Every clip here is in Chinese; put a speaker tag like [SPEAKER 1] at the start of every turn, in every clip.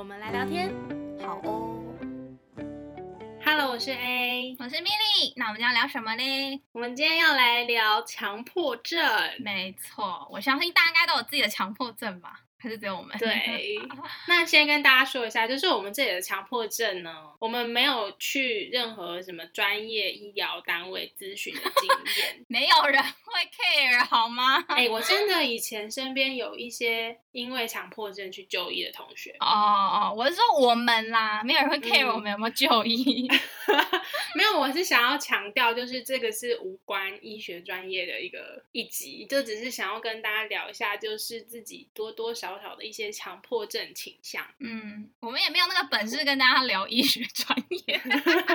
[SPEAKER 1] 我们来聊天。
[SPEAKER 2] 好哦。
[SPEAKER 1] Hello，我是 A。
[SPEAKER 2] 我是 Milly，那我们今天要聊什么呢？
[SPEAKER 1] 我们今天要来聊强迫症。
[SPEAKER 2] 没错，我相信大家应该都有自己的强迫症吧？还是只有我们？
[SPEAKER 1] 对，那先跟大家说一下，就是我们这里的强迫症呢，我们没有去任何什么专业医疗单位咨询的经验。
[SPEAKER 2] 没有人会 care 好吗？
[SPEAKER 1] 哎、我真的以前身边有一些因为强迫症去就医的同学，
[SPEAKER 2] 哦哦，我是说我们啦，没有人会 care
[SPEAKER 1] 嗯
[SPEAKER 2] 我们有没有就医。
[SPEAKER 1] 没有，我是想要强调，就是这个是无关医学专业的一个一集，就只是想要跟大家聊一下，就是自己多多少少的一些强迫症倾向。
[SPEAKER 2] 嗯，我们也没有那个本事跟大家聊医学专业。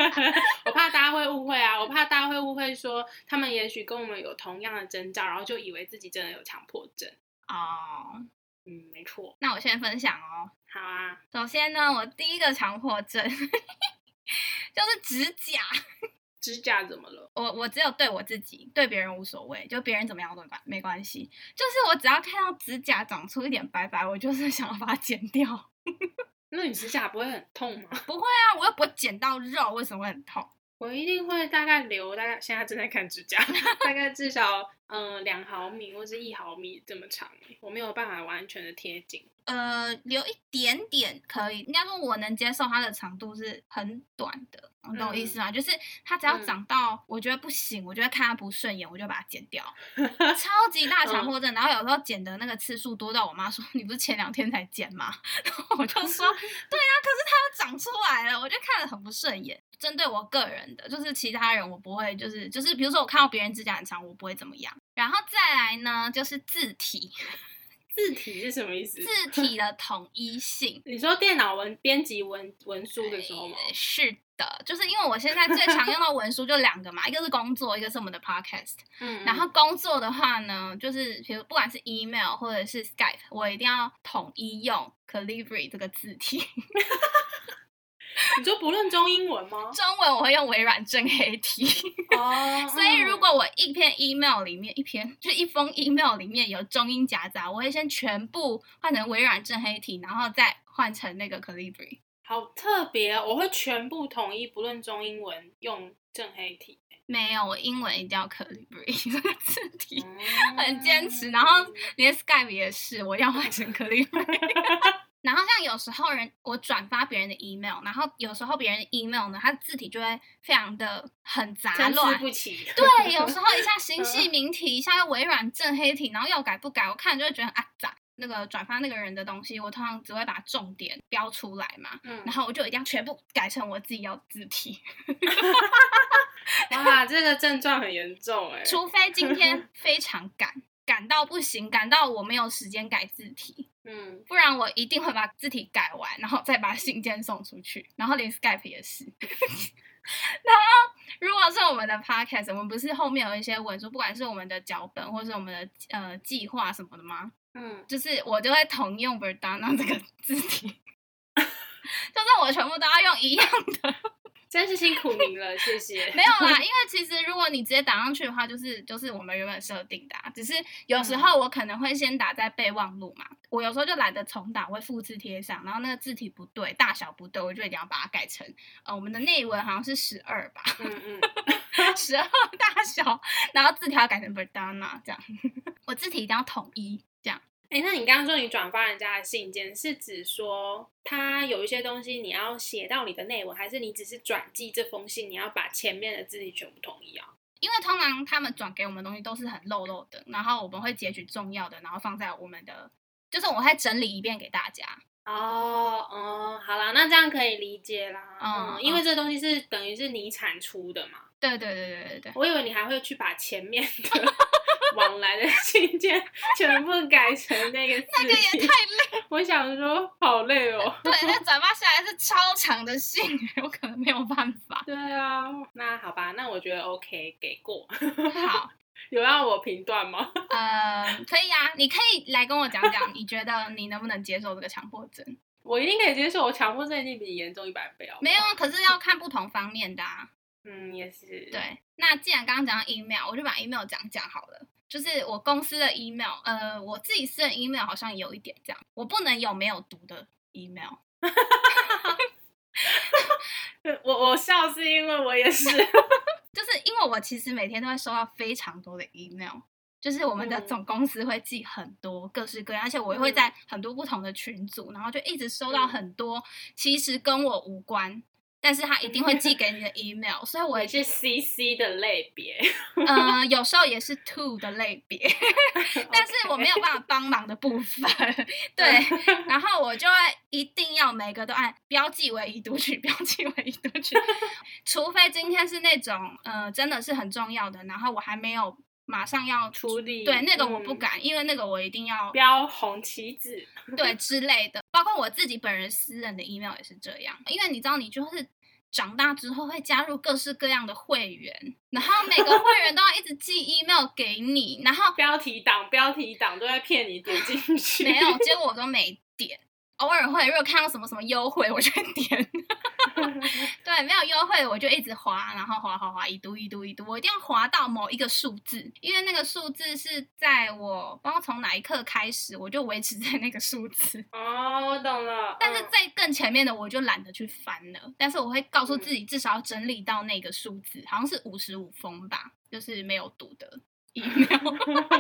[SPEAKER 1] 我怕大家会误会啊，我怕大家会误会说他们也许跟我们有同样的征兆，然后就以为自己真的有强迫症。
[SPEAKER 2] 哦，
[SPEAKER 1] 嗯，没错。
[SPEAKER 2] 那我先分享哦。
[SPEAKER 1] 好啊，
[SPEAKER 2] 首先呢，我第一个强迫症 就是指甲。
[SPEAKER 1] 指甲怎么了？
[SPEAKER 2] 我我只有对我自己，对别人无所谓，就别人怎么样都没关没关系。就是我只要看到指甲长出一点白白，我就是想要把它剪掉。
[SPEAKER 1] 那你指甲不会很痛吗？
[SPEAKER 2] 不会啊，我又不会剪到肉，为什么会很痛？
[SPEAKER 1] 我一定会大概留大概，现在正在看指甲，大概至少嗯两毫米或是一毫米这么长，我没有办法完全的贴紧。
[SPEAKER 2] 呃，留一点点可以，应该说我能接受它的长度是很短的，你懂我意思吗？就是它只要
[SPEAKER 1] 嗯
[SPEAKER 2] 长到我觉得不行，我觉得看它不顺眼，我就把它剪掉，超级大强迫症。然后有时候剪的那个次数多到我妈说：“ 你不是前两天才剪吗？”然后我就说：“对啊，可是它又长出来了，我就看着很不顺眼。”针对我个人的，就是其他人我不会，就是就是比如说我看到别人指甲很长，我不会怎么样。然后再来呢，就是字体，
[SPEAKER 1] 字体是什么意思？
[SPEAKER 2] 字体的统一性。
[SPEAKER 1] 你说电脑文编辑文文书的时候吗？
[SPEAKER 2] 呃是的，就是因为我现在最常用的文书就两个嘛，一个是工作，一个是我们的 podcast。
[SPEAKER 1] 嗯
[SPEAKER 2] 然后工作的话呢，就是比如不管是 email 或者是 Skype，我一定要统一用 Calibri 这个字体。
[SPEAKER 1] 你说不论中英文吗？
[SPEAKER 2] 中文我会用微软正黑体。
[SPEAKER 1] 哦
[SPEAKER 2] 所以如果我一篇 email 里面一篇就一封 email 里面有中英夹杂，我会先全部换成微软正黑体，然后再换成那个 Calibri。
[SPEAKER 1] 好特别哦，我会全部统一，不论中英文用正黑体。
[SPEAKER 2] 没有，我英文一定要 Calibri 这个字体。
[SPEAKER 1] 嗯
[SPEAKER 2] 很坚持，然后连 Skype 也是，我要换成 Calibri。然后像有时候人我转发别人的 email，然后有时候别人的 email 呢，它字体就会非常的很杂乱。
[SPEAKER 1] 不齐。
[SPEAKER 2] 对，有时候一下形系名体，一下又微软正黑体，然后要改不改，我看就会觉得啊杂？那个转发那个人的东西，我通常只会把重点标出来嘛，
[SPEAKER 1] 嗯
[SPEAKER 2] 然，后我就一定要全部改成我自己要字体，
[SPEAKER 1] 哇，这个症状很严重哎。
[SPEAKER 2] 除非今天非常赶，赶到不行，赶到我没有时间改字体，
[SPEAKER 1] 嗯，
[SPEAKER 2] 不然我一定会把字体改完，然后再把信件送出去，然后连 Skype 也是。然后，如果是我们的 Podcast，我们不是后面有一些文书，不管是我们的脚本或是我们的呃计划什么的吗？
[SPEAKER 1] 嗯，
[SPEAKER 2] 就是我就会同用 Verdana 这个字体，就是我全部都要用一样的。
[SPEAKER 1] 真是辛苦您了，谢谢。
[SPEAKER 2] 没有啦，因为其实如果你直接打上去的话，就是就是我们原本设定的、啊，只是有时候我可能会先打在备忘录嘛，我有时候就懒得重打，我会复制贴上，然后那个字体不对，大小不对，我就一定要把它改成呃我们的内文好像是十二吧，
[SPEAKER 1] 嗯嗯，
[SPEAKER 2] 十二大小，然后字条改成 Verdana 这样，我字体一定要统一这样。
[SPEAKER 1] 哎、那你刚刚说你转发人家的信件，是指说他有一些东西你要写到你的内文，还是你只是转寄这封信，你要把前面的字体全部统一啊？
[SPEAKER 2] 因为通常他们转给我们的东西都是很漏漏的，然后我们会截取重要的，然后放在我们的，就是我会整理一遍给大家。
[SPEAKER 1] 哦，哦，好啦，那这样可以理解啦。
[SPEAKER 2] 嗯
[SPEAKER 1] 嗯，因为这东西是等于是你产出的嘛，
[SPEAKER 2] 对对对对对对，
[SPEAKER 1] 我以为你还会去把前面的往来的信件全部改成那个字
[SPEAKER 2] 那个也太累。
[SPEAKER 1] 我我想说好累哦。
[SPEAKER 2] 对，那转发下来是超长的信，我可能没有办法。
[SPEAKER 1] 对啊，那好吧，那我觉得 OK，给过。
[SPEAKER 2] 好，
[SPEAKER 1] 有让我评断吗？
[SPEAKER 2] 呃，可以啊，你可以来跟我讲讲，你觉得你能不能接受这个强迫症？
[SPEAKER 1] 我一定可以接受，我强迫症一定比你严重一百倍哦。
[SPEAKER 2] 没有啊，可是要看不同方面的啊。
[SPEAKER 1] 嗯，也是。
[SPEAKER 2] 对，那既然刚刚讲到 email，我就把 email 讲讲好了。就是我公司的 email，呃，我自己私人 email 好像有一点这样，我不能有没有读的 email。
[SPEAKER 1] 我我笑是因为我也是，
[SPEAKER 2] 就是因为我其实每天都会收到非常多的 email，就是我们的
[SPEAKER 1] 嗯
[SPEAKER 2] 总公司会寄很多各式各样，而且我也会在很多不同的群组，然后就一直收到
[SPEAKER 1] 嗯
[SPEAKER 2] 很多其实跟我无关，但是他一定会寄给你的 email，所以我也
[SPEAKER 1] 我是 CC 的类别，
[SPEAKER 2] 呃有时候也是 to 的类别，但是我没有办法帮忙的部分，对，然后我就会一定要每个都按标记为已读取，标记为已读取，除非今天是那种呃真的是很重要的，然后我还没有马上要
[SPEAKER 1] 处理
[SPEAKER 2] 对那个我不
[SPEAKER 1] 嗯
[SPEAKER 2] 敢，因为那个我一定要
[SPEAKER 1] 标红旗子。
[SPEAKER 2] 对之类的，包括我自己本人私人的 email 也是这样，因为你知道，你就是长大之后会加入各式各样的会员，然后每个会员都要一直寄 email 给你，然后
[SPEAKER 1] 标题党，标题党都在骗你点进去。
[SPEAKER 2] 没有，结果我都没点。偶尔会，如果看到什么什么优惠，我就会点。对，没有优惠我就一直滑，然后滑滑滑，一读一读一读，我一定要滑到某一个数字，因为那个数字是在我不知道从哪一刻开始，我就维持在那个数字。
[SPEAKER 1] 哦，我懂了。嗯
[SPEAKER 2] 但是在更前面的我就懒得去翻了，但是我会告诉自己至少要整理到那个数字，好像是五十五封吧，就是没有读的 email，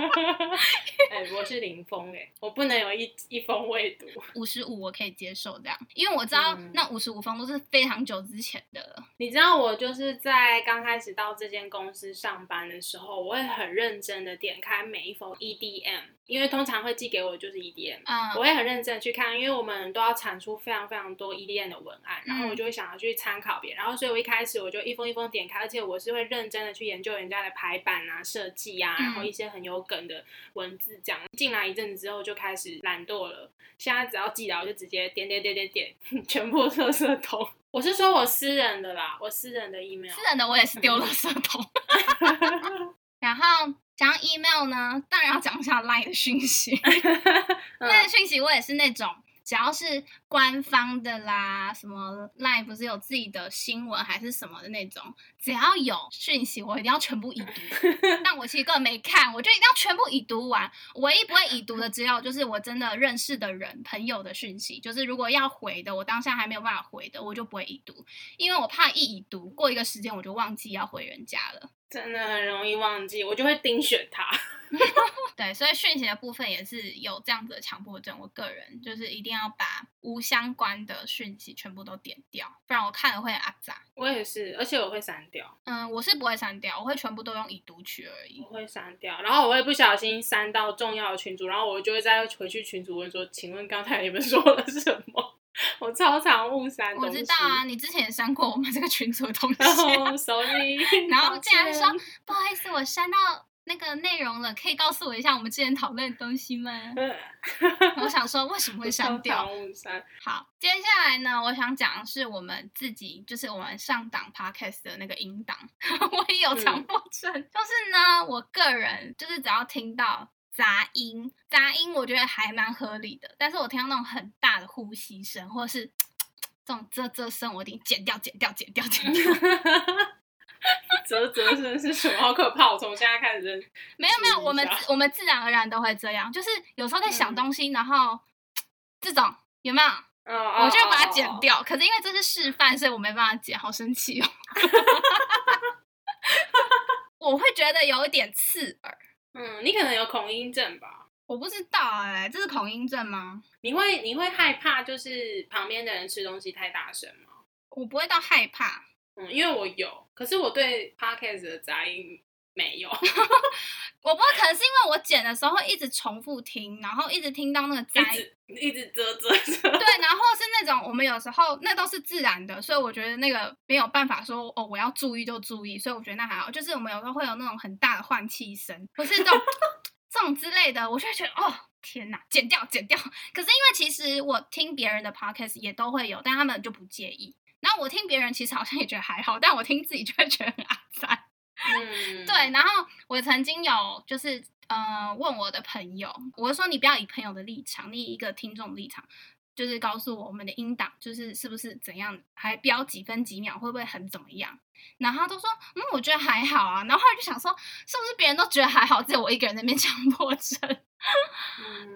[SPEAKER 1] 哎、我是零封哎，我不能有一一封未读。
[SPEAKER 2] 五十五我可以接受这样，因为我知道
[SPEAKER 1] 嗯
[SPEAKER 2] 那五十五封都是非常久之前的了。
[SPEAKER 1] 你知道我就是在刚开始到这间公司上班的时候，我会很认真的点开每一封 EDM，因为通常会寄给我就是 EDM。我
[SPEAKER 2] 嗯，
[SPEAKER 1] 会很认真去看，因为我们都要产出非常非常多 EDM 的文案，然后我就会想要去参考别人，然后所以我一开始我就一封一封点开，而且我是会认真的去研究人家的排版啊、设计啊，然后一些很有梗的文字这样。进来一阵子之后就开始懒惰了，现在只要寄来我就直接点点点点点，全部垃圾桶。我是说我私人的啦，我私人的 email。
[SPEAKER 2] 私人的我也是丢垃圾桶。email 呢，当然要讲一下 Line 的讯息。
[SPEAKER 1] 嗯
[SPEAKER 2] Line 的讯息我也是那种，只要是官方的啦，什么 Line 不是有自己的新闻还是什么的那种，只要有讯息，我一定要全部已读。但我其实根本没看，我就一定要全部已读完。唯一不会已读的，只有就是我真的认识的人、朋友的讯息，就是如果要回的，我当下还没有办法回的，我就不会已读，因为我怕一已读，过一个时间我就忘记要回人家了。
[SPEAKER 1] 真的很容易忘记，我就会盯选它。
[SPEAKER 2] 对，所以讯息的部分也是有这样子的强迫症。我个人就是一定要把无相关的讯息全部都点掉，不然我看了会很阿杂。
[SPEAKER 1] 我也是，而且我会删掉，
[SPEAKER 2] 嗯，我是不会删掉，我会全部都用已读取而已
[SPEAKER 1] 我。会删掉，然后我会不小心删到重要的群组，然后我就会再回去群组问说，请问刚才你们说了什么？我超常误删
[SPEAKER 2] 我。知道啊，你之前也删过我们这个群组的东西
[SPEAKER 1] 然后
[SPEAKER 2] 竟然说不好意思，我删到那个内容了，可以告诉我一下我们之前讨论的东西吗？我想说为什么会 删掉？
[SPEAKER 1] 误删。
[SPEAKER 2] 好，接下来呢，我想讲的是我们自己，就是我们上档 podcast 的那个音档，我也有强迫症，就是呢，我个人就是只要听到杂音，杂音我觉得还蛮合理的，但是我听到那种很大的呼吸声，或者是 这种啧啧声，我一定剪掉、剪掉、剪掉、剪掉。
[SPEAKER 1] 啧啧声是什么？好可怕！我从现在开始认。
[SPEAKER 2] 没有没有，我们我们自然而然都会这样，就是有时候在想
[SPEAKER 1] 嗯
[SPEAKER 2] 东西，然后 这种有没有？
[SPEAKER 1] 哦
[SPEAKER 2] 我就会把它剪。掉。可是因为这是示范，所以我没办法剪，好生气哦。我会觉得有一点刺耳，
[SPEAKER 1] 嗯，你可能有恐音症吧？
[SPEAKER 2] 我不知道哎、这是恐音症吗？
[SPEAKER 1] 你会你会害怕就是旁边的人吃东西太大声吗？
[SPEAKER 2] 我不会到害怕，
[SPEAKER 1] 嗯，因为我有，可是我对 podcast 的杂音没有，
[SPEAKER 2] 我不可能是因为我剪的时候会一直重复听，然后一直听到那个
[SPEAKER 1] 一。直一直遮遮遮。
[SPEAKER 2] 对，然后是那种我们有时候那都是自然的，所以我觉得那个没有办法说哦，我要注意就注意，所以我觉得那还好。就是我们有时候会有那种很大的换气声，不是这种 这种之类的，我就会觉得哦。天呐，剪掉，剪掉。可是因为其实我听别人的 podcast 也都会有，但他们就不介意。然后我听别人其实好像也觉得还好，但我听自己就会觉得很阿 赞。
[SPEAKER 1] 嗯，
[SPEAKER 2] 对，然后我曾经有就是呃问我的朋友，我说你不要以朋友的立场，你以一个听众立场，就是告诉我我们的音档就是是不是怎样，还标几分几秒，会不会很怎么样？然后他都说嗯，我觉得还好啊。然后后来就想说，是不是别人都觉得还好，只有我一个人在那边 强迫症？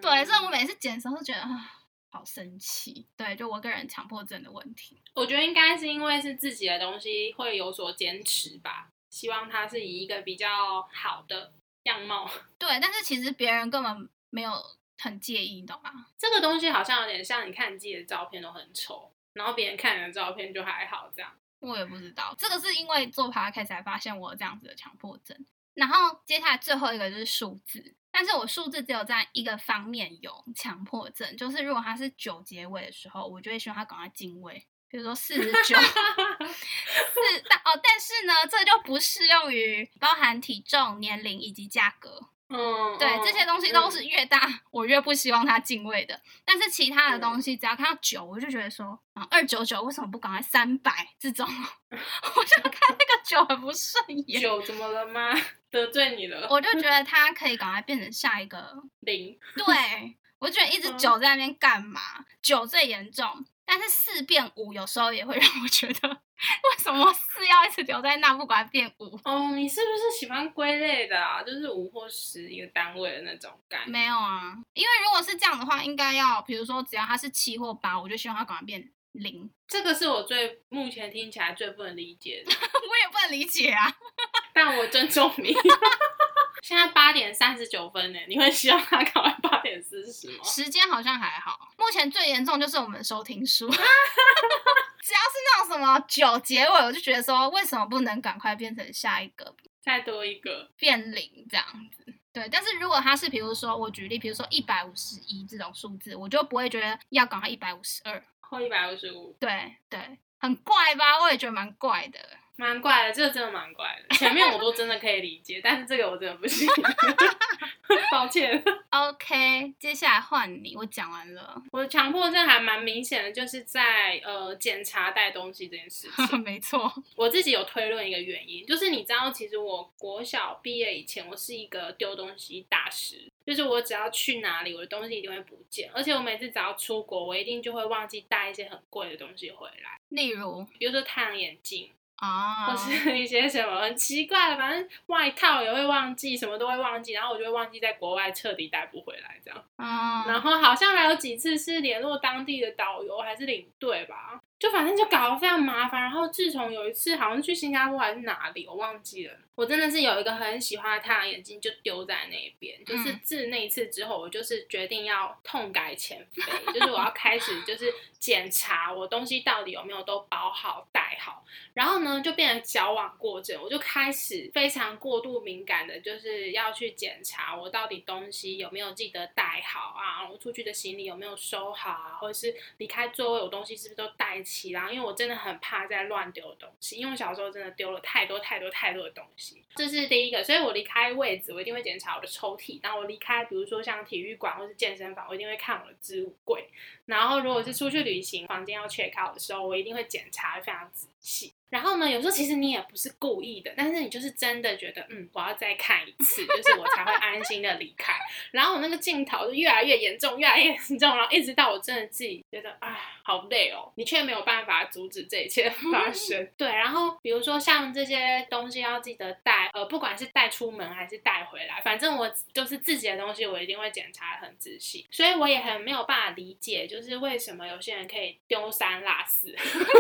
[SPEAKER 2] 对，所以我每次剪的时候都觉得啊，好生气。对，就我个人强迫症的问题。
[SPEAKER 1] 我觉得应该是因为是自己的东西会有所坚持吧，希望他是以一个比较好的样貌。
[SPEAKER 2] 对，但是其实别人根本没有很介意，你懂吗？
[SPEAKER 1] 这个东西好像有点像你看你自己的照片都很丑，然后别人看你的照片就还好这样。
[SPEAKER 2] 我也不知道，这个是因为做 p 开始才发现我有这样子的强迫症。然后接下来最后一个就是数字。但是我数字只有在一个方面有强迫症，就是如果它是九结尾的时候，我就会希望它赶快进位，比如说四十九，四但哦，但是呢，这就不适用于包含体重、年龄以及价格。
[SPEAKER 1] 嗯，
[SPEAKER 2] 对，这些东西都是越大我越不希望它进位的。但是其他的东西，只要看到九，我就觉得说啊，二九九为什么不赶快三百这种？我就看那个九很不顺眼。
[SPEAKER 1] 九怎么了吗？得罪你了？
[SPEAKER 2] 我就觉得 它可以赶快变成下一个
[SPEAKER 1] 零。
[SPEAKER 2] 对，我觉得一直九在那边干嘛？九最严重。但是四变五有时候也会让我觉得，为什么四要一直留在那，不管变五？
[SPEAKER 1] 哦，你是不是喜欢归类的啊？就是五或十一个单位的那种感？
[SPEAKER 2] 没有啊，因为如果是这样的话，应该要，比如说只要它是七或八，我就希望它赶快变零。
[SPEAKER 1] 这个是我最目前听起来最不能理解的。
[SPEAKER 2] 我也不能理解啊，
[SPEAKER 1] 但我尊重你。现在八点三十九分呢，你会希望他赶快八点四十吗？
[SPEAKER 2] 时间好像还好，目前最严重就是我们收听数，只要是那种什么九结尾，我就觉得说为什么不能赶快变成下一个，
[SPEAKER 1] 再多一个
[SPEAKER 2] 变零这样子。对，但是如果它是比如说我举例，比如说一百五十一这种数字，我就不会觉得要赶快一百五十二
[SPEAKER 1] 或一百五十五。
[SPEAKER 2] 对对，很怪吧？我也觉得蛮怪的。
[SPEAKER 1] 蛮怪的，这个真的蛮怪的。前面我都真的可以理解，但是这个我真的不行。抱歉。
[SPEAKER 2] OK，接下来换你，我讲完了。
[SPEAKER 1] 我的强迫症还蛮明显的，就是在呃检查带东西这件事情。
[SPEAKER 2] 没错，
[SPEAKER 1] 我自己有推论一个原因，就是你知道，其实我国小毕业以前，我是一个丢东西大师，就是我只要去哪里，我的东西一定会不见，而且我每次只要出国，我一定就会忘记带一些很贵的东西回来，
[SPEAKER 2] 例如，
[SPEAKER 1] 比如说太阳眼镜。
[SPEAKER 2] 啊，
[SPEAKER 1] 或是一些什么很奇怪的，反正外套也会忘记，什么都会忘记，然后我就会忘记在国外彻底带不回来这样。
[SPEAKER 2] 啊，
[SPEAKER 1] 然后好像还有几次是联络当地的导游还是领队吧，就反正就搞得非常麻烦。然后自从有一次好像去新加坡还是哪里，我忘记了。我真的是有一个很喜欢的太阳眼镜，就丢在那边。就是自那一次之后，我就是决定要痛改前非，就是我要开始就是检查我东西到底有没有都包好带好。然后呢，就变成矫枉过正，我就开始非常过度敏感的，就是要去检查我到底东西有没有记得带好啊，我出去的行李有没有收好啊，或者是离开座位我东西是不是都带齐啦？因为我真的很怕再乱丢东西，因为我小时候真的丢了太多太多太多的东西。这是第一个，所以我离开位置，我一定会检查我的抽屉。然后我离开，比如说像体育馆或是健身房，我一定会看我的置物柜。然后如果是出去旅行，房间要 check out 的时候，我一定会检查这样子细。然后呢，有时候其实你也不是故意的，但是你就是真的觉得，嗯，我要再看一次，就是我才会安心的离开。然后我那个镜头就越来越严重，越来越严重，然后一直到我真的自己觉得，啊，好累哦，你却没有办法阻止这一切发生。对，然后比如说像这些东西要记得带，呃，不管是带出门还是带回来，反正我就是自己的东西，我一定会检查的很仔细。所以我也很没有办法理解，就是为什么有些人可以丢三落四，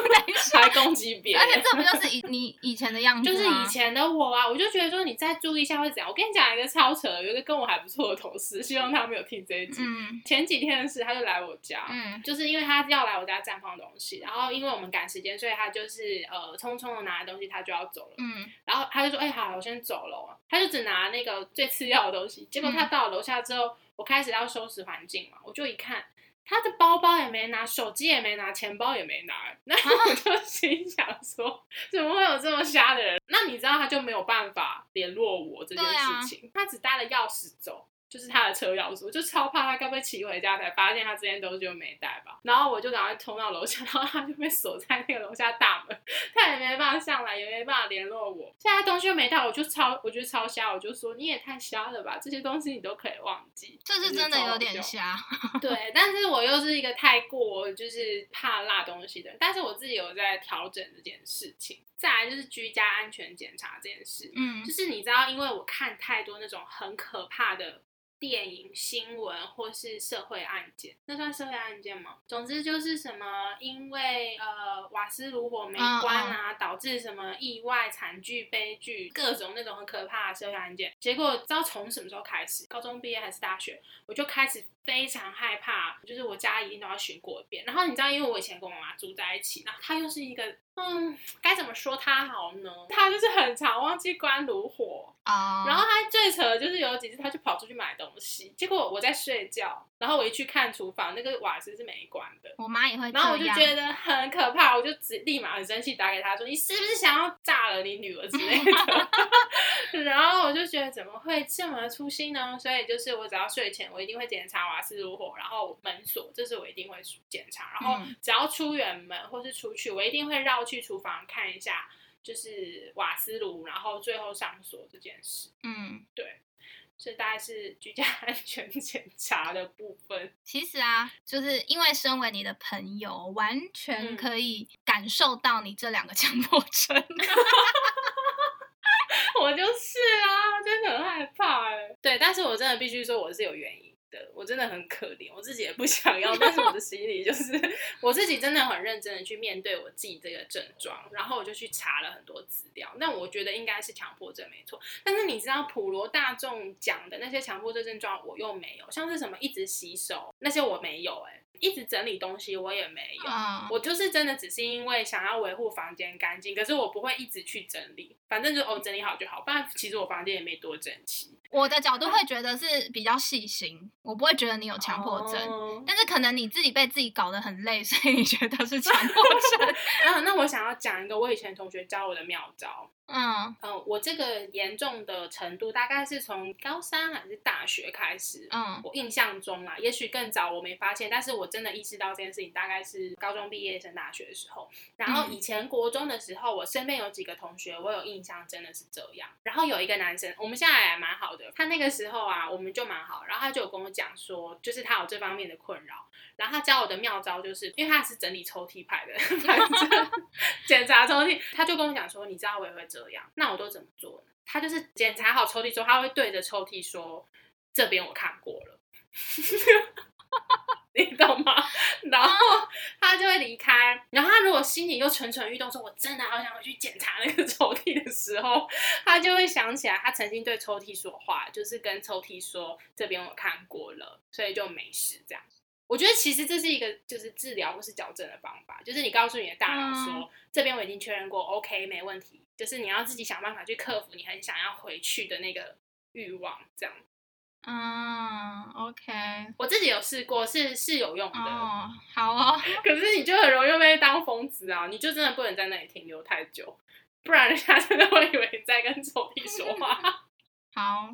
[SPEAKER 1] 来攻击别人。
[SPEAKER 2] 这不就是以 你以前的样子
[SPEAKER 1] 就是以前的我啊，我就觉得说你再注意一下会怎样。我跟你讲一个超扯，有一个跟我还不错的同事，希望他没有听这一集。
[SPEAKER 2] 嗯，
[SPEAKER 1] 前几天的事，他就来我家，
[SPEAKER 2] 嗯，
[SPEAKER 1] 就是因为他要来我家绽放东西，然后因为我们赶时间，所以他就是呃匆匆的拿了东西，他就要走了。
[SPEAKER 2] 嗯，
[SPEAKER 1] 然后他就说：“哎，好，我先走了。”他就只拿那个最次要的东西。结果他到了楼下之后，我开始要收拾环境嘛，我就一看。他的包包也没拿，手机也没拿，钱包也没拿，那我就心想说，怎么会有这么瞎的人？那你知道他就没有办法联络我这件事情，他只带了钥匙走，就是他的车钥匙，我就超怕他该不会骑回家才发现他之前东西就没带吧。然后我就赶快冲到楼下，然后他就被锁在那个楼下大门，他也没办法上来，也没办法联络我。现在东西又没带，我就超我觉得超瞎，我就说你也太瞎了吧，这些东西你都可以忘记，
[SPEAKER 2] 这是真的有点瞎。
[SPEAKER 1] 对，但是我又是一个太过就是怕落东西的人，但是我自己有在调整这件事情。再来就是居家安全检查这件事，
[SPEAKER 2] 嗯
[SPEAKER 1] 就是你知道，因为我看太多那种很可怕的电影、新闻或是社会案件，那算社会案件吗？总之就是什么，因为呃瓦斯炉火没关啊，导致什么意外、惨剧、悲剧，各种那种很可怕的社会案件。结果知道从什么时候开始？高中毕业还是大学，我就开始非常害怕，就是我家一定都要巡过一遍。然后你知道，因为我以前跟我妈妈住在一起，然后她又是一个。嗯，该怎么说他好呢？他就是很常忘记关炉火
[SPEAKER 2] 啊，
[SPEAKER 1] 然后他最扯的就是有几次他就跑出去买东西，结果我在睡觉，然后我一去看厨房，那个瓦斯是没关的。
[SPEAKER 2] 我妈也会，
[SPEAKER 1] 然后我就觉得很可怕，我就直立马很生气，打给他说：“你是不是想要炸了你女儿之类的？” 然后我就觉得怎么会这么粗心呢？所以就是我只要睡前，我一定会检查瓦斯炉火，然后门锁，这是我一定会检查。然后只要出远门或是出去，我一定会绕。去厨房看一下，就是瓦斯炉，然后最后上锁这件事。
[SPEAKER 2] 嗯，
[SPEAKER 1] 对，这大概是居家安全检查的部分。
[SPEAKER 2] 其实啊，就是因为身为你的朋友，完全可以感受到你这两个强迫症。
[SPEAKER 1] 我就是啊，真的很害怕哎。对，但是我真的必须说，我是有原因。的，我真的很可怜，我自己也不想要，但是我的心里就是我自己真的很认真的去面对我自己这个症状，然后我就去查了很多资料，那我觉得应该是强迫症没错，但是你知道普罗大众讲的那些强迫症症状我又没有，像是什么一直洗手那些我没有，哎，一直整理东西我也没有，我就是真的只是因为想要维护房间干净，可是我不会一直去整理，反正就哦整理好就好，不然其实我房间也没多整齐。
[SPEAKER 2] 我的角度会觉得是比较细心，我不会觉得你有强迫症，但是可能你自己被自己搞得很累，所以你觉得是强迫症。
[SPEAKER 1] 啊，那我想要讲一个我以前同学教我的妙招。
[SPEAKER 2] 嗯
[SPEAKER 1] 嗯，我这个严重的程度大概是从高三还是大学开始。
[SPEAKER 2] 嗯，
[SPEAKER 1] 我印象中啊，也许更早我没发现，但是我真的意识到这件事情大概是高中毕业升大学的时候。然后以前国中的时候，我身边有几个同学，我有印象真的是这样。然后有一个男生，我们现在还蛮好的，他那个时候啊，我们就蛮好。然后他就有跟我讲说，就是他有这方面的困扰。然后他教我的妙招就是，因为他是整理抽屉派的，反正 检查抽屉，他就跟我讲说，你知道我也会这这样，那我都怎么做呢？他就是检查好抽屉之后，他会对着抽屉说，这边我看过了，你懂吗？然后他就会离开。然后他如果心里又蠢蠢欲动，说我真的好想回去检查那个 抽屉的时候，他就会想起来他曾经对抽屉说话，就是跟抽屉说这边我看过了，所以就没事这样。我觉得其实这是一个就是治疗或是矫正的方法，就是你告诉你的大脑说，这边我已经确认过，OK，没问题。就是你要自己想办法去克服你很想要回去的那个欲望，这样。
[SPEAKER 2] 嗯，OK，
[SPEAKER 1] 我自己有试过，是是有用的。
[SPEAKER 2] 哦，好哦。
[SPEAKER 1] 可是你就很容易被当疯子啊！你就真的不能在那里停留太久，不然人家 真的会以为你在跟抽屉说话。
[SPEAKER 2] 好。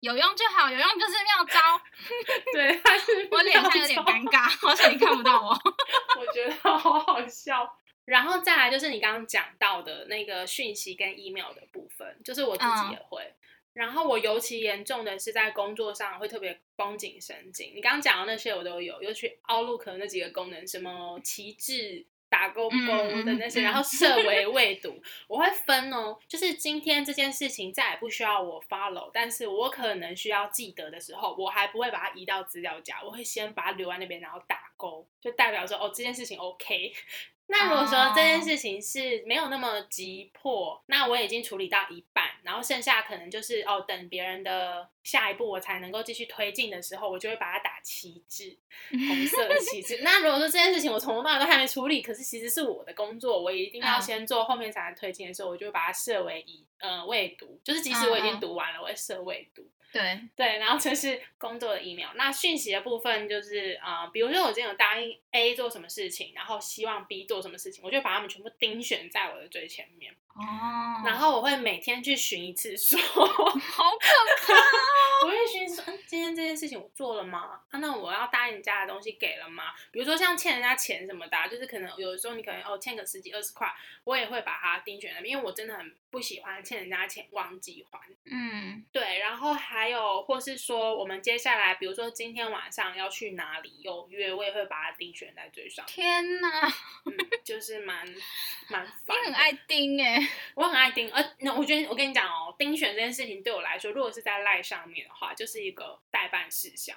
[SPEAKER 2] 有用就好，有用就是妙招。
[SPEAKER 1] 对，他是
[SPEAKER 2] 我脸上有点尴尬，好像你看不到我。
[SPEAKER 1] 我觉得好好笑。然后再来就是你刚刚讲到的那个讯息跟 email 的部分，就是我自己也会。然后我尤其严重的是在工作上会特别绷紧神经。你刚刚讲的那些我都有，尤其 Outlook 那几个功能，什么旗帜。打勾勾的那些，然后设为未读，我会分哦。就是今天这件事情再也不需要我 follow，但是我可能需要记得的时候，我还不会把它移到资料夹，我会先把它留在那边，然后打勾，就代表说哦这件事情 OK。那如果说这件事情是没有那么急迫，那我已经处理到一半，然后剩下可能就是哦，等别人的下一步我才能够继续推进的时候，我就会把它打旗帜，红色的旗帜。那如果说这件事情我从头到尾都还没处理，可是其实是我的工作，我一定要先做，后面才能推进的时候，我就会把它设为已呃未读，就是即使我已经读完了，我会设未读。
[SPEAKER 2] 对，
[SPEAKER 1] 对，然后这是工作的疫苗。那讯息的部分就是啊、呃比如说我今天有答应 A 做什么事情，然后希望 B 做什么事情，我就把他们全部盯选在我的最前面，
[SPEAKER 2] 哦，
[SPEAKER 1] 然后我会每天去巡一次说，
[SPEAKER 2] 好可怕哦，
[SPEAKER 1] 我会巡说，嗯，今天这件事情我做了吗？啊，那我要答应人家的东西给了吗？比如说像欠人家钱什么的啊、就是可能有的时候你可能哦欠个十几二十块，我也会把它盯选那边，因为我真的很不喜欢欠人家钱忘记还。
[SPEAKER 2] 嗯，
[SPEAKER 1] 对，然后还有或是说我们接下来，比如说今天晚上要去哪里有约，我也会把它盯选在最上，
[SPEAKER 2] 天哪，
[SPEAKER 1] 嗯，就是蛮烦的。
[SPEAKER 2] 很爱盯哎，
[SPEAKER 1] 我很爱盯，呃，那我觉得我跟你讲哦，盯选这件事情对我来说，如果是在赖上面的话，就是一个代办事项。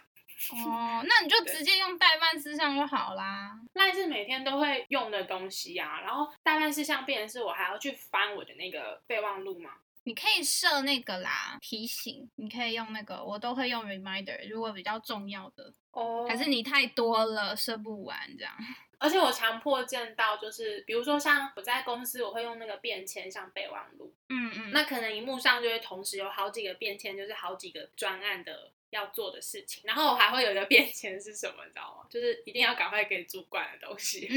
[SPEAKER 2] 哦，那你就 直接用代办事项就好啦。
[SPEAKER 1] 赖是每天都会用的东西啊，然后代办事项变成是我还要去翻我的那个备忘录嘛。
[SPEAKER 2] 你可以设那个啦，提醒，你可以用那个，我都会用 reminder，如果比较重要的，
[SPEAKER 1] 哦。
[SPEAKER 2] 还是你太多了，射不完这样。
[SPEAKER 1] 而且我强迫症到就是，比如说像我在公司，我会用那个便签像备忘录，
[SPEAKER 2] 嗯嗯，
[SPEAKER 1] 那可能荧幕上就会同时有好几个便签，就是好几个专案的要做的事情，然后我还会有一个便签是什么，你知道吗？就是一定要赶快给主管的东西。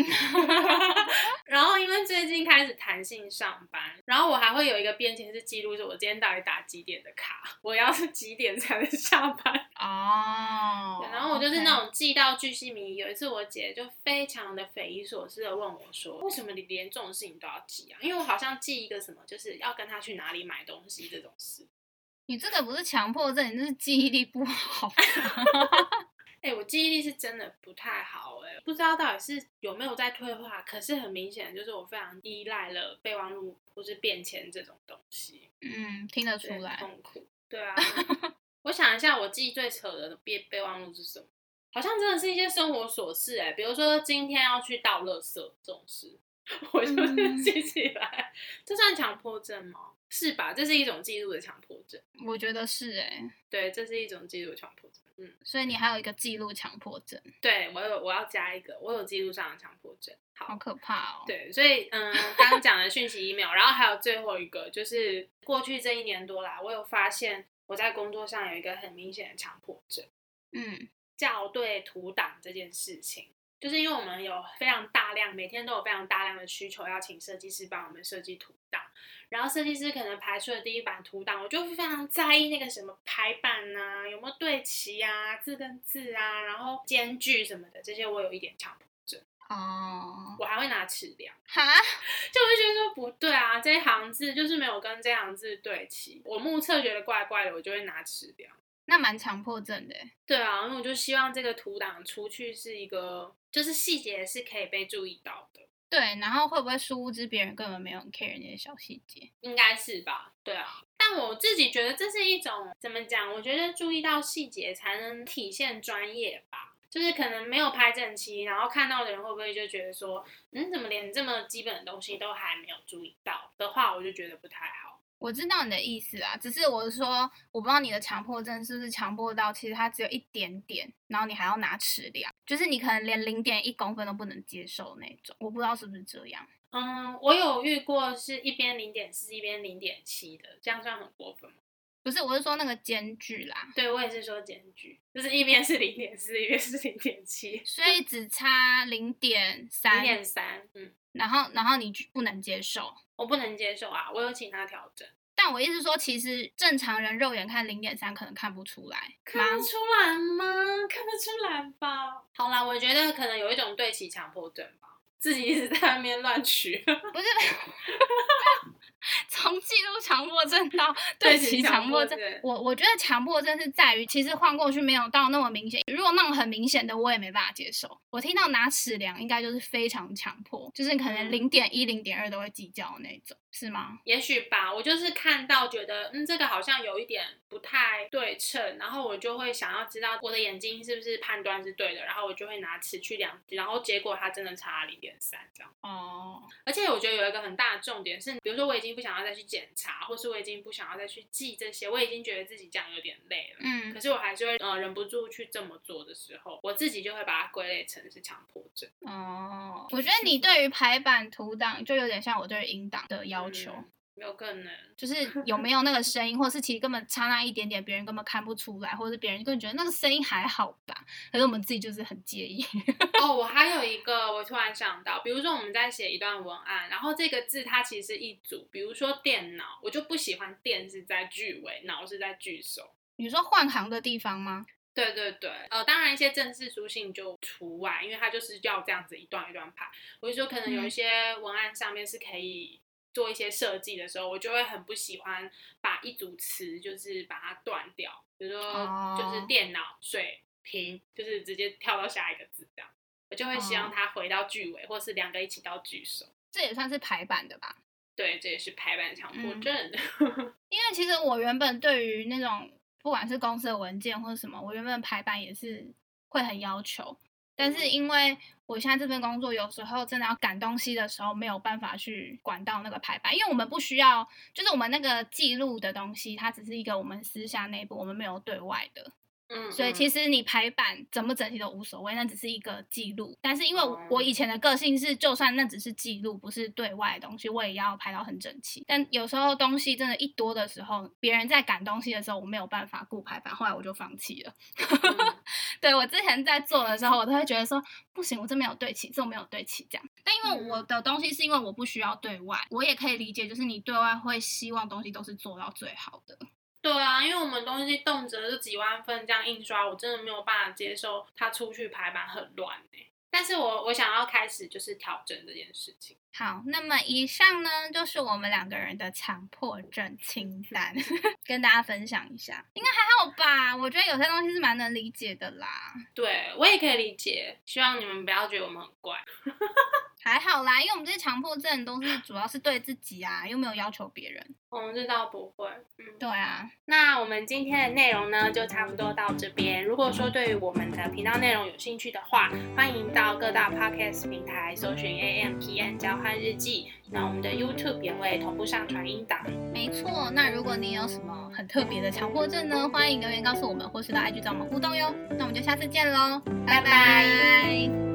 [SPEAKER 1] 然后因为最近开始弹性上班，然后我还会有一个便签是记录着我今天到底打几点的卡，我要是几点才能下班。
[SPEAKER 2] 哦
[SPEAKER 1] 对，然后我就是那种记到巨细靡遗。有一次我姐就非常的匪夷所思的问我说：“为什么你连这种事情都要记啊？”因为我好像记一个什么，就是要跟她去哪里买东西这种事。
[SPEAKER 2] 你这个不是强迫症，你这是记忆力不好。
[SPEAKER 1] 哎、我记忆力是真的不太好哎、不知道到底是有没有在退化。可是很明显，就是我非常依赖了备忘录或是便签这种东西，
[SPEAKER 2] 嗯，听得出
[SPEAKER 1] 对，
[SPEAKER 2] 来。
[SPEAKER 1] 痛苦。对啊，我想一下，我记忆最扯的备备忘录是什么？好像真的是一些生活琐事哎、比如说今天要去倒垃圾这种事，我就是
[SPEAKER 2] 嗯
[SPEAKER 1] 记起来，这算强迫症吗？是吧？这是一种记录的强迫症。
[SPEAKER 2] 我觉得是哎、
[SPEAKER 1] 对，这是一种记录强迫症。嗯，
[SPEAKER 2] 所以你还有一个记录强迫症，
[SPEAKER 1] 对我有我要加一个，我有记录上的强迫症。好
[SPEAKER 2] 好，可怕哦。，
[SPEAKER 1] 对，所以嗯，刚刚讲的讯息 email，然后还有最后一个就是过去这一年多来，我有发现我在工作上有一个很明显的强迫症。
[SPEAKER 2] 嗯
[SPEAKER 1] 校对图档这件事情，就是因为我们有非常大量，每天都有非常大量的需求要请设计师帮我们设计图档，然后设计师可能排出了第一版图档，我就非常在意那个什么排版啊、有没有对齐啊，字跟字啊，然后间距什么的，这些我有一点强迫症，
[SPEAKER 2] 哦，
[SPEAKER 1] 我还会拿尺量，
[SPEAKER 2] 哈，
[SPEAKER 1] 就我就觉得说不对啊，这一行字就是没有跟这行字对齐，我目测觉得怪怪的，我就会拿尺量。
[SPEAKER 2] 那蛮强迫症的欸。
[SPEAKER 1] 对啊，因为我就希望这个图档出去是一个，就是细节是可以被注意到的，
[SPEAKER 2] 对，然后会不会殊不知别人根本没有 care 那些小细节？
[SPEAKER 1] 应该是吧？对啊，但我自己觉得这是一种怎么讲？我觉得注意到细节才能体现专业吧。就是可能没有拍正期，然后看到的人会不会就觉得说，嗯，怎么连这么基本的东西都还没有注意到的话，我就觉得不太好。
[SPEAKER 2] 我知道你的意思啊，只是我是说，我不知道你的强迫症是不是强迫到其实它只有一点点，然后你还要拿尺量，就是你可能连零点一公分都不能接受那种。我不知道是不是这样。
[SPEAKER 1] 嗯，我有遇过是一边零点四，一边零点七的，这样算很过分吗？
[SPEAKER 2] 不是，我是说那个间距啦，
[SPEAKER 1] 对我也是说间距，就是一边是零点四，一边是零点七，
[SPEAKER 2] 所以只差零点
[SPEAKER 1] 零
[SPEAKER 2] 三，
[SPEAKER 1] 点三，嗯，
[SPEAKER 2] 然后然后你就不能接受。
[SPEAKER 1] 我不能接受啊，我有请他调整，
[SPEAKER 2] 但我意思说，其实正常人肉眼看零点三可能看不出来，
[SPEAKER 1] 看得出来吗？看得出来吧？好啦，我觉得可能有一种对齐强迫症吧，自己一直在那边乱取，
[SPEAKER 2] 不是从记录强迫症到对齐强迫症我我觉得强迫症是在于，其实换过去没有到那么明显。如果那种很明显的，我也没办法接受。我听到拿尺量，应该就是非常强迫，就是可能
[SPEAKER 1] 嗯
[SPEAKER 2] 零点一、零点二都会计较的那种，是吗？
[SPEAKER 1] 也许吧，我就是看到觉得，嗯，这个好像有一点不太对称，然后我就会想要知道我的眼睛是不是判断是对的，然后我就会拿尺去量，然后结果它真的差零点三这样。
[SPEAKER 2] 哦，
[SPEAKER 1] 而且我觉得有一个很大的重点是，比如说我已经不想要再去检查，或是我已经不想要再去记这些，我已经觉得自己这样有点累了。
[SPEAKER 2] 嗯
[SPEAKER 1] 可，是我还是会呃忍不住去这么做的时候，我自己就会把它归类成是强迫症。
[SPEAKER 2] 哦，我觉得你对于排版图档就有点像我对于音档的要求。
[SPEAKER 1] 嗯有可能，
[SPEAKER 2] 就是有没有那个声音，或是其实根本差那一点点，别人根本看不出来，或者是别人根本觉得那个声音还好吧，可是我们自己就是很介意。
[SPEAKER 1] 哦，我还有一个，我突然想到，比如说我们在写一段文案，然后这个字它其实是一组，比如说电脑，我就不喜欢电是在句尾，脑是在句首。
[SPEAKER 2] 你说换行的地方吗？
[SPEAKER 1] 对对对，呃，当然一些正式书信就除外，因为它就是要这样子一段一段排。我就说可能有一些文案上面是可以。做一些设计的时候，我就会很不喜欢把一组词就是把它断掉，比如说就是电脑、水瓶，就是直接跳到下一个字这样，我就会希望它回到句尾，或是两个一起到句首。
[SPEAKER 2] 这也算是排版的吧？
[SPEAKER 1] 对，这也是排版强迫症。
[SPEAKER 2] 因为其实我原本对于那种不管是公司的文件或者什么，我原本排版也是会很要求。但是因为我现在这份工作，有时候真的要赶东西的时候，没有办法去管到那个排版，因为我们不需要，就是我们那个记录的东西，它只是一个我们私下内部，我们没有对外的。
[SPEAKER 1] 嗯，
[SPEAKER 2] 所以其实你排版整不整齐都无所谓，那只是一个记录。但是因为我以前的个性是，就算那只是记录，不是对外的东西，我也要排到很整齐。但有时候东西真的一多的时候，别人在赶东西的时候，我没有办法顾排版，后来我就放弃了。对我之前在做的时候，我都会觉得说不行，我这没有对齐，这没有对齐这样。但因为我的东西是因为我不需要对外，我也可以理解，就是你对外会希望东西都是做到最好的。
[SPEAKER 1] 对啊，因为我们东西动辄就几万份这样印刷，我真的没有办法接受它出去排版很乱哎。但是我我想要开始就是调整这件事情。
[SPEAKER 2] 好，那么以上呢就是我们两个人的强迫症清单，跟大家分享一下，应该还好吧？我觉得有些东西是蛮能理解的啦。
[SPEAKER 1] 对我也可以理解，希望你们不要觉得我们很怪。
[SPEAKER 2] 还好啦，因为我们这些强迫症都是主要是对自己啊，又没有要求别人。
[SPEAKER 1] 嗯，这倒不会。嗯，
[SPEAKER 2] 对啊。
[SPEAKER 1] 那我们今天的内容呢，就差不多到这边。如果说对于我们的频道内容有兴趣的话，欢迎到各大 podcast 平台搜寻 A M P N 交换日记。那我们的 YouTube 也会同步上传音档。
[SPEAKER 2] 没错。那如果你有什么很特别的强迫症呢，欢迎留言告诉我们，或是到 IG 找我们互动哟。那我们就下次见喽，拜拜。